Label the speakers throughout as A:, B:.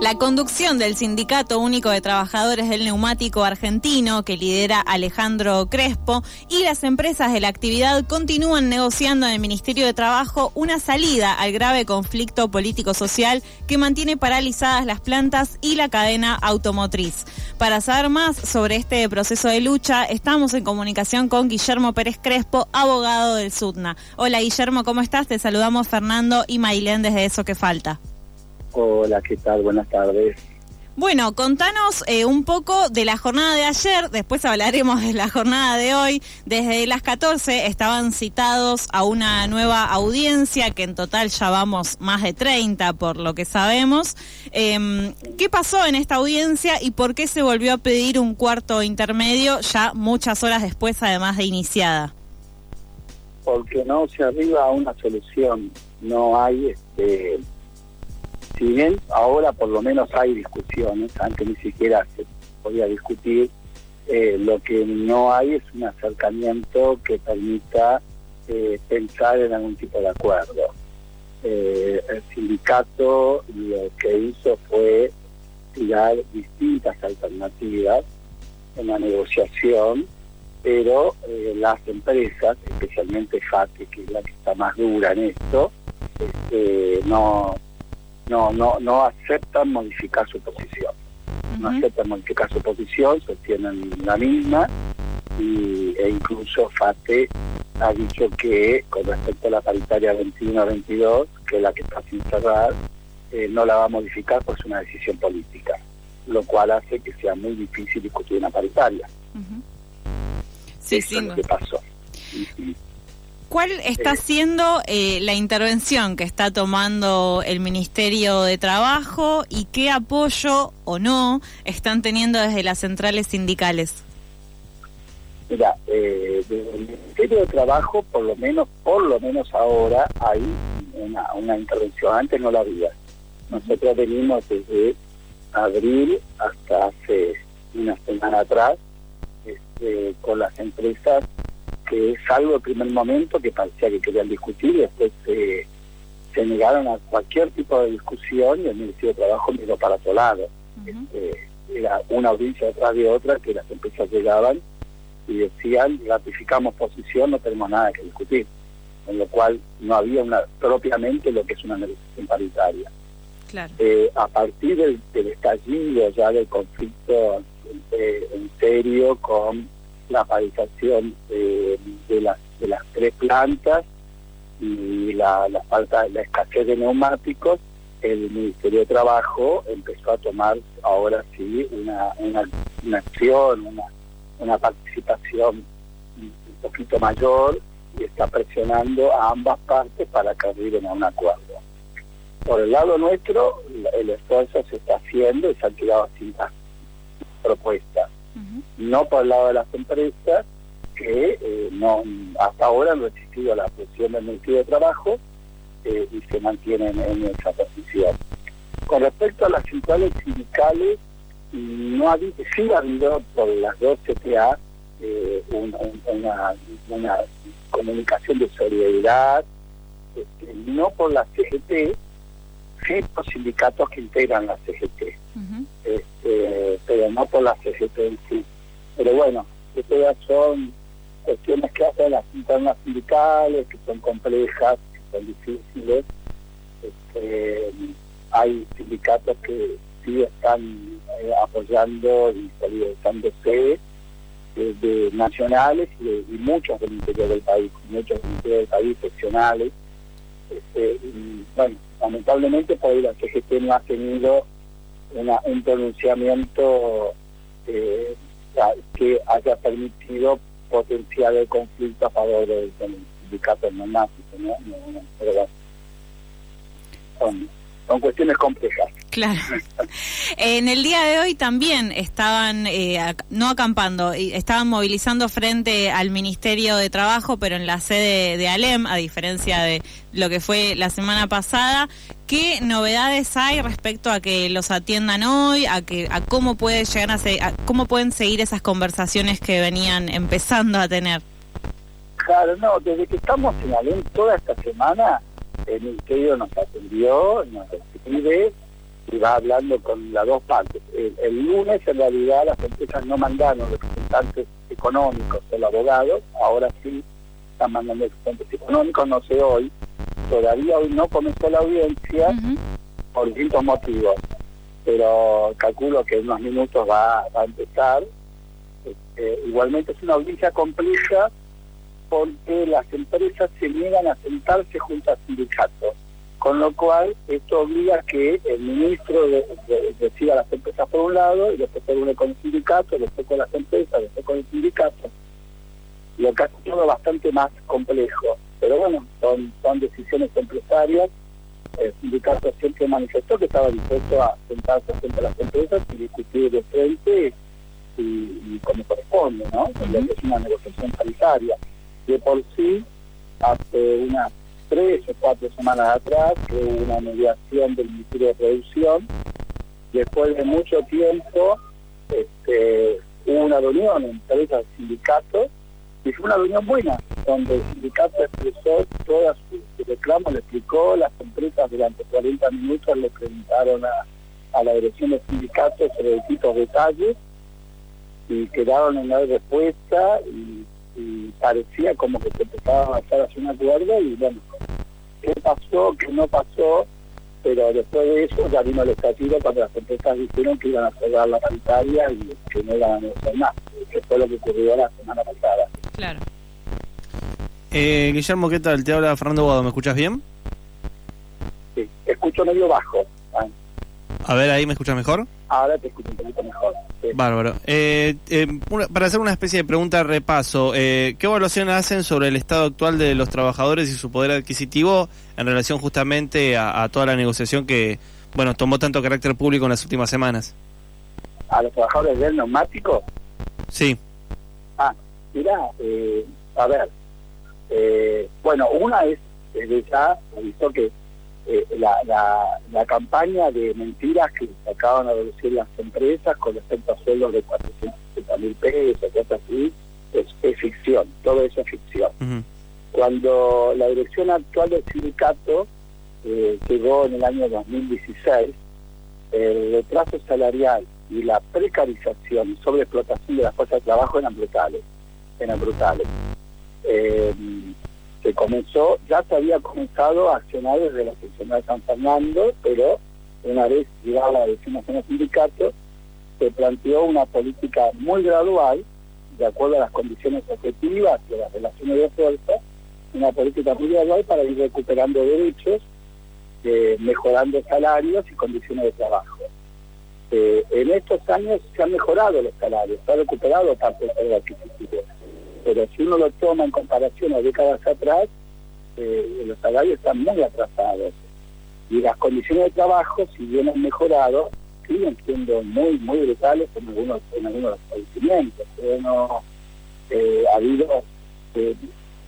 A: La conducción del Sindicato Único de Trabajadores del Neumático Argentino, que lidera Alejandro Crespo, y las empresas de la actividad continúan negociando en el Ministerio de Trabajo una salida al grave conflicto político-social que mantiene paralizadas las plantas y la cadena automotriz. Para saber más sobre este proceso de lucha, estamos en comunicación con Guillermo Pérez Crespo, abogado del SUTNA. Hola Guillermo, ¿cómo estás? Te saludamos Fernando y Mailén desde Eso que Falta.
B: Hola, ¿qué tal? Buenas tardes.
A: Bueno, contanos eh, un poco de la jornada de ayer, después hablaremos de la jornada de hoy. Desde las 14 estaban citados a una nueva audiencia, que en total ya vamos más de 30 por lo que sabemos. Em, ¿Qué pasó en esta audiencia y por qué se volvió a pedir un cuarto intermedio ya muchas horas después, además de iniciada?
B: Porque no se arriba a una solución, no hay... este si bien ahora por lo menos hay discusiones, antes ni siquiera se podía discutir, eh, lo que no hay es un acercamiento que permita eh, pensar en algún tipo de acuerdo. Eh, el sindicato lo que hizo fue tirar distintas alternativas en la negociación, pero las empresas, especialmente FATE, que es la que está más dura en esto, este, no no, no, no aceptan modificar su posición. No aceptan modificar su posición, sostienen la misma y, e incluso FATE ha dicho que con respecto a la paritaria 21-22, que es la que está sin cerrar, eh, no la va a modificar porque es una decisión política, lo cual hace que sea muy difícil discutir una paritaria.
A: Sí, sí.
B: Es lo que pasó.
A: ¿Cuál está siendo eh, la intervención que está tomando el Ministerio de Trabajo y qué apoyo o no están teniendo desde las centrales sindicales?
B: Mira, eh, desde el Ministerio de Trabajo, por lo menos, por lo menos ahora hay una, una intervención. Antes no la había. Nosotros venimos desde abril hasta hace una semana atrás este, con las empresas que es algo de primer momento que parecía que querían discutir y después se negaron a cualquier tipo de discusión y el Ministerio de Trabajo miró para otro lado. Este, era una audiencia detrás de otra que las empresas llegaban y decían, ratificamos posición, no tenemos nada que discutir. Con lo cual no había una propiamente lo que es una negociación paritaria. Eh, a partir del, estallido ya del conflicto eh, en serio con la paralización de, las, de las tres plantas y la, la falta, la escasez de neumáticos, el Ministerio de Trabajo empezó a tomar ahora sí una, una, acción, una, una participación un poquito mayor y está presionando a ambas partes para que arriben a un acuerdo. Por el lado nuestro, el esfuerzo se está haciendo y se han tirado distintas propuestas no por el lado de las empresas que eh, no hasta ahora han resistido a la presión del Ministerio de Trabajo eh, y se mantienen en esa posición. Con respecto a las centrales sindicales, no ha, sí ha habido por las dos CTA eh, una, una, comunicación de solidaridad, este, no por la CGT, sí por sindicatos que integran la CGT este, pero no por la CGT en sí. Pero bueno, estas son cuestiones que hacen las internas sindicales, que son complejas, que son difíciles. Este, hay sindicatos que sí están eh, apoyando y solidarizándose de nacionales y, muchos del interior del país, muchos del interior del país seccionales. Este, bueno, lamentablemente por ahí la CGT no ha tenido un pronunciamiento eh, que haya permitido potenciar el conflicto a favor del, sindicato neumático, ¿no? Pero son cuestiones complejas.
A: Claro. en el día de hoy también estaban, eh, no acampando, estaban movilizando frente al Ministerio de Trabajo, pero en la sede de Alem, a diferencia de lo que fue la semana pasada. ¿Qué novedades hay respecto a que los atiendan hoy, a que a cómo puede llegar a, cómo pueden seguir esas conversaciones que venían empezando a tener?
B: Claro, no, desde que estamos en Alem toda esta semana el ministerio nos atendió, nos escribe y va hablando con las dos partes. El, lunes en realidad las empresas no mandaron representantes económicos o abogados, ahora sí están mandando representantes económicos, no sé hoy, todavía hoy no comenzó la audiencia por distintos motivos, pero calculo que en unos minutos va, a empezar. Este, igualmente es una audiencia compleja porque las empresas se niegan a sentarse junto al sindicato, con lo cual esto obliga a que el ministro decida a las empresas por un lado y después se une con el sindicato, después con las empresas, después con el sindicato, lo que hace todo bastante más complejo. Pero bueno, son, son decisiones empresarias. El sindicato siempre manifestó que estaba dispuesto a sentarse frente a las empresas y discutir de frente y, como corresponde, ¿no? Es una negociación sanitaria de por sí, hace unas tres o cuatro semanas atrás, que hubo una mediación del Ministerio de Producción. Después de mucho tiempo, este, hubo una reunión entre esos sindicatos, y fue una reunión buena, donde el sindicato expresó todas sus reclamos, le explicó, las empresas durante 40 minutos le preguntaron a, la dirección del sindicato sobre distintos detalles, y quedaron en la respuesta y y parecía como que se empezaba a avanzar hacia un acuerdo y bueno, pasó, qué no pasó, pero después de eso ya vino el estallido cuando las empresas dijeron que iban a cerrar la paritaria y que no iban a negociar más, que fue lo que ocurrió la semana pasada.
A: Claro.
C: Eh, Guillermo, ¿qué tal? Te habla Fernando Guado, ¿me escuchas bien?
B: Sí, escucho medio bajo.
C: A ver, ahí me escuchas mejor.
B: Ahora te escucho un poquito mejor.
C: Bárbaro. Eh, eh, para hacer una especie de pregunta de repaso, eh, ¿qué evaluación hacen sobre el estado actual de los trabajadores y su poder adquisitivo en relación justamente a, toda la negociación que, bueno, tomó tanto carácter público en las últimas semanas?
B: ¿A los trabajadores del neumático?
C: Sí.
B: Ah, mira, a ver, bueno, una es, desde ya, visto que eh, la, la, campaña de mentiras que acaban a reducir las empresas con respecto a sueldos de 460 mil pesos, cosas así, es, ficción, todo eso es ficción. Cuando la dirección actual del sindicato eh, llegó en el año 2016, el retraso salarial y la precarización y sobreexplotación de las fuerzas de trabajo eran brutales, eran brutales. Eh, se comenzó, ya se había comenzado a accionar desde la sección de San Fernando, pero una vez llegada la decisión en el sindicato, se planteó una política muy gradual, de acuerdo a las condiciones objetivas de las relaciones de fuerza, una política muy gradual para ir recuperando derechos, eh, mejorando salarios y condiciones de trabajo. Eh, en estos años se han mejorado los salarios, se ha recuperado parte del poder adquisitivo pero si uno lo toma en comparación a décadas atrás, eh, los salarios están muy atrasados. Y las condiciones de trabajo, si bien han mejorado, siguen siendo muy, muy brutales en algunos, en algunos establecimientos. Bueno, eh, ha habido eh,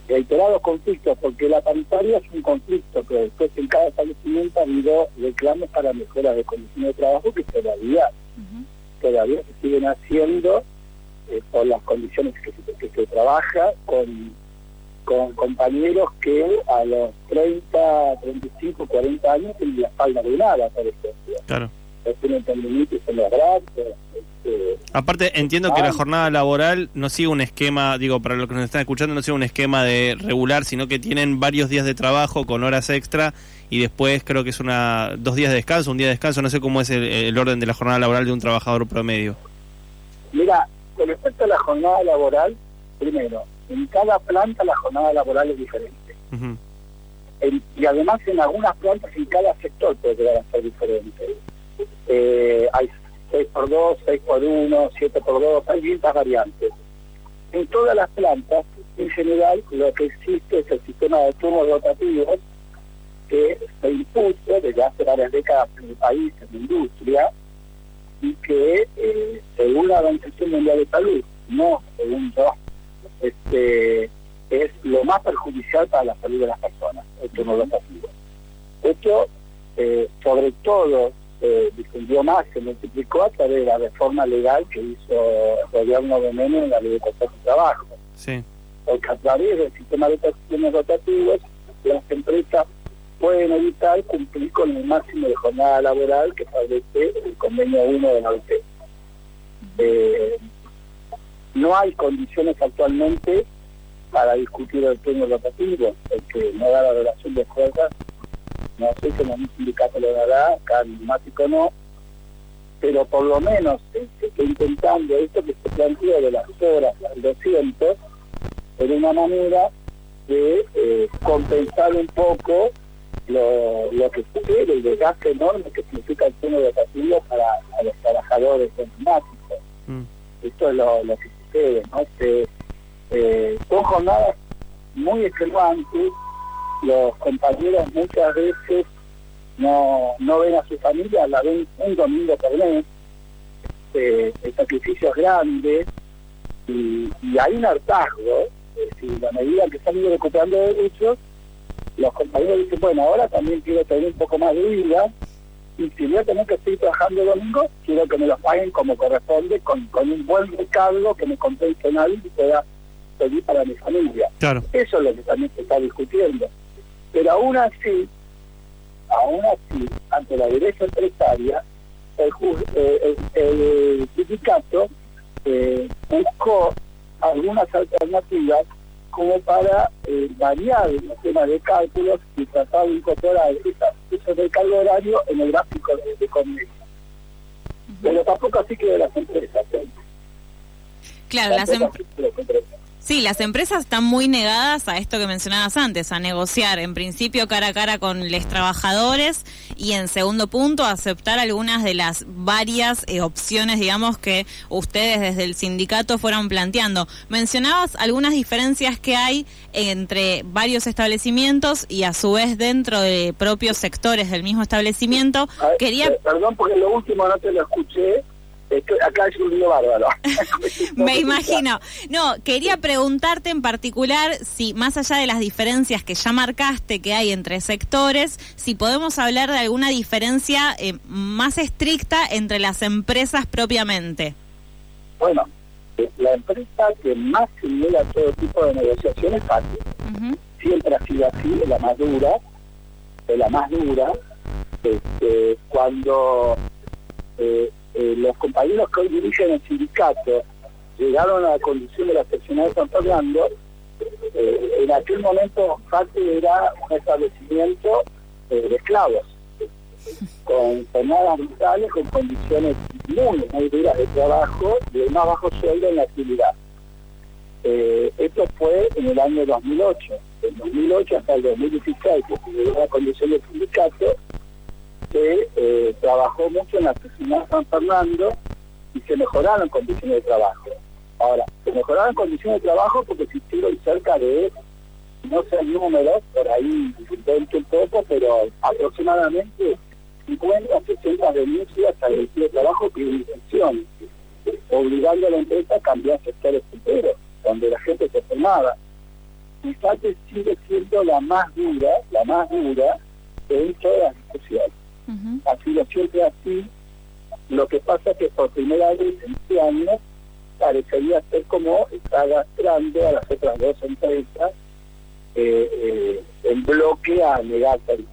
B: reiterados conflictos, porque la paritaria es un conflicto, pero después en cada establecimiento ha habido reclamos para mejoras de condiciones de trabajo que todavía, todavía se siguen haciendo eh, por las condiciones que se, que se trabaja con, con compañeros que a los 30, 35, 40 años tienen la espalda nada, por ejemplo.
C: Claro.
B: Tienen tendinitis en los brazos.
C: Este, Aparte, entiendo que la jornada laboral no sigue un esquema, digo, para los que nos están escuchando, no sigue un esquema de regular, sino que tienen varios días de trabajo con horas extra y después creo que es una dos días de descanso, un día de descanso, no sé cómo es el, el orden de la jornada laboral de un trabajador promedio.
B: Mira, con respecto a la jornada laboral, primero, en cada planta la jornada laboral es diferente. y además en algunas plantas en cada sector puede llegar a ser diferente. Eh, hay 6x2, 6x1, 7x2, hay distintas variantes. En todas las plantas, en general, lo que existe es el sistema de turnos rotativos, que se impuso desde hace varias décadas en el país, en la industria, y que eh, según la Organización Mundial de Salud, no según yo, este, es lo más perjudicial para la salud de las personas, esto no lo pasivo. Esto, eh, sobre todo, eh, difundió más, se multiplicó a través de la reforma legal que hizo el gobierno de Menem en la ley de contrato de trabajo.
C: Sí.
B: Porque a través del sistema de prestaciones rotativas, las empresas pueden evitar cumplir con el máximo de jornada laboral que establece el convenio 1 de la OIT. Eh, no hay condiciones actualmente para discutir el turno rotativo, el que no da la relación de fuerzas, no sé si un sindicato lo dará, acá neumático no, pero por lo menos está intentando esto que se planteó de las horas al 200, en una manera de eh, compensar un poco lo, lo que sucede, el desgaste enorme que significa el turno rotativo para, los trabajadores neumáticos. Mm. Esto es lo, lo que sucede, ¿no? Se, eh, son jornadas muy extenuantes, los compañeros muchas veces no, no ven a su familia, la ven un domingo por mes, eh, el sacrificio es grande y, hay un hartazgo, es decir, a medida que se han ido recuperando derechos, los compañeros dicen, bueno, ahora también quiero tener un poco más de vida, y si voy a tener que seguir trabajando el domingo, quiero que me lo paguen como corresponde, con, con un buen recargo que me compense en algo y pueda seguir para mi familia.
C: Claro.
B: Eso es lo que también se está discutiendo. Pero aún así, aún así, ante la derecha empresaria, el, eh, el, sindicato eh, buscó algunas alternativas como para eh, variar el tema de cálculos y tratar de incorporar eso del cargo horario en el gráfico de, de convenio. Pero tampoco así que de las empresas.
A: Claro, las, em- empresas. Sí, las empresas están muy negadas a esto que mencionabas antes, a negociar en principio cara a cara con los trabajadores y en segundo punto aceptar algunas de las varias eh, opciones, digamos, que ustedes desde el sindicato fueron planteando. Mencionabas algunas diferencias que hay entre varios establecimientos y a su vez dentro de propios sectores del mismo establecimiento.
B: Quería... Eh, perdón porque lo último no te lo escuché acá hay un lío bárbaro.
A: Me imagino. No, quería preguntarte en particular si, más allá de las diferencias que ya marcaste que hay entre sectores, si podemos hablar de alguna diferencia eh, más estricta entre las empresas propiamente.
B: Bueno, eh, la empresa que más simula todo tipo de negociaciones es fácil. Siempre ha sido así, es la más dura, es la más dura. Este, cuando eh, eh, los compañeros que hoy dirigen el sindicato llegaron a la condición de la seccional de San Fernando, eh, en aquel momento FATE era un establecimiento eh, de esclavos, con jornadas brutales, con condiciones muy, muy duras de trabajo, de más bajo sueldo en la actividad. esto fue en el año 2008. En 2008 hasta el 2016, que llegó a la condición del sindicato, se eh, trabajó mucho en la oficina de San Fernando y se mejoraron condiciones de trabajo. Ahora, se mejoraron condiciones de trabajo porque existieron cerca de, no sé el número, por ahí invento un poco, pero aproximadamente 50 o 60 denuncias al equipo de trabajo que intención, obligando a la empresa a cambiar sectores enteros, donde la gente se formaba. Y FATE sigue siendo la más dura, la más dura en todas las discusiones ha sido siempre así. Lo que pasa que por primera vez en este año parecería ser como está gastando a las otras dos empresas eh, eh, en bloque a negar el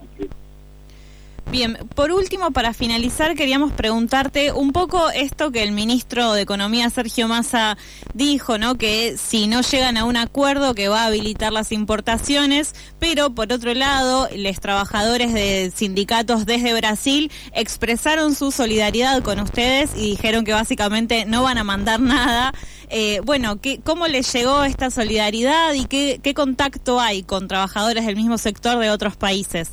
A: Bien, por último, para finalizar, queríamos preguntarte un poco esto que el ministro de Economía, Sergio Massa, dijo, ¿no? Que si no llegan a un acuerdo que va a habilitar las importaciones, pero por otro lado, los trabajadores de sindicatos desde Brasil expresaron su solidaridad con ustedes y dijeron que básicamente no van a mandar nada. Eh, bueno, ¿qué, ¿cómo les llegó esta solidaridad y qué, qué contacto hay con trabajadores del mismo sector de otros países?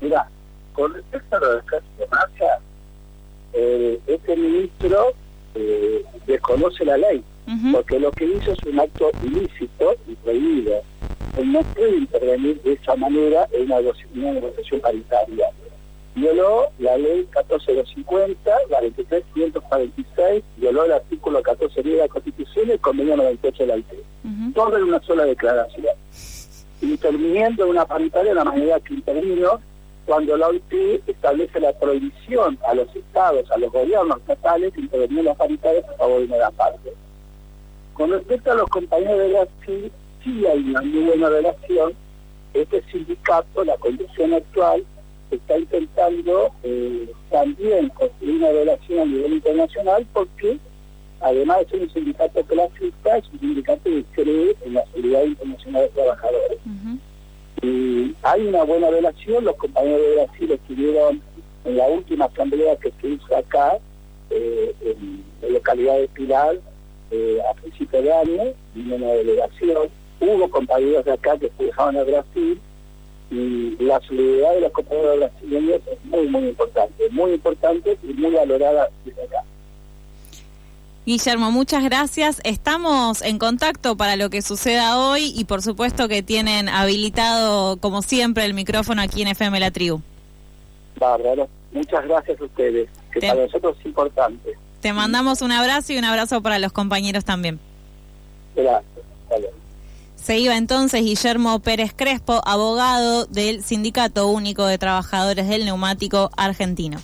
B: Mira, con respecto a lo de Massa, eh, este ministro eh, desconoce la ley, porque lo que hizo es un acto ilícito y prohibido. no puede intervenir de esa manera en una, negociación paritaria. Violó la ley 14250, la 23546, violó el artículo 14 de la Constitución y el convenio 98 de la IT. Todo en una sola declaración. Interviniendo en una paritaria de la manera que intervino cuando la OIT establece la prohibición a los estados, a los gobiernos estatales, intervenir en las paritarias a favor de una parte. Con respecto a los compañeros de Brasil, sí hay una muy buena relación. Este sindicato, la condición actual, está intentando eh, también construir una relación a nivel internacional porque, además de ser un sindicato clasista, es un sindicato que cree en la seguridad internacional de trabajadores. Hay una buena relación, los compañeros de Brasil estuvieron en la última asamblea que se hizo acá, eh, en la localidad de Pilar, eh, a principios de año, vino una delegación, hubo compañeros de acá que viajaban a Brasil, y la solidaridad de los compañeros brasileños es muy, muy importante, muy importante y muy valorada.
A: Guillermo, muchas gracias. Estamos en contacto para lo que suceda hoy y por supuesto que tienen habilitado, como siempre, el micrófono aquí en FM La Tribu.
B: Bárbaro. Muchas gracias a ustedes, que para nosotros es importante.
A: Te mandamos un abrazo y un abrazo para los compañeros también.
B: Gracias.
A: Se iba entonces Guillermo Pérez Crespo, abogado del Sindicato Único de Trabajadores del Neumático Argentino.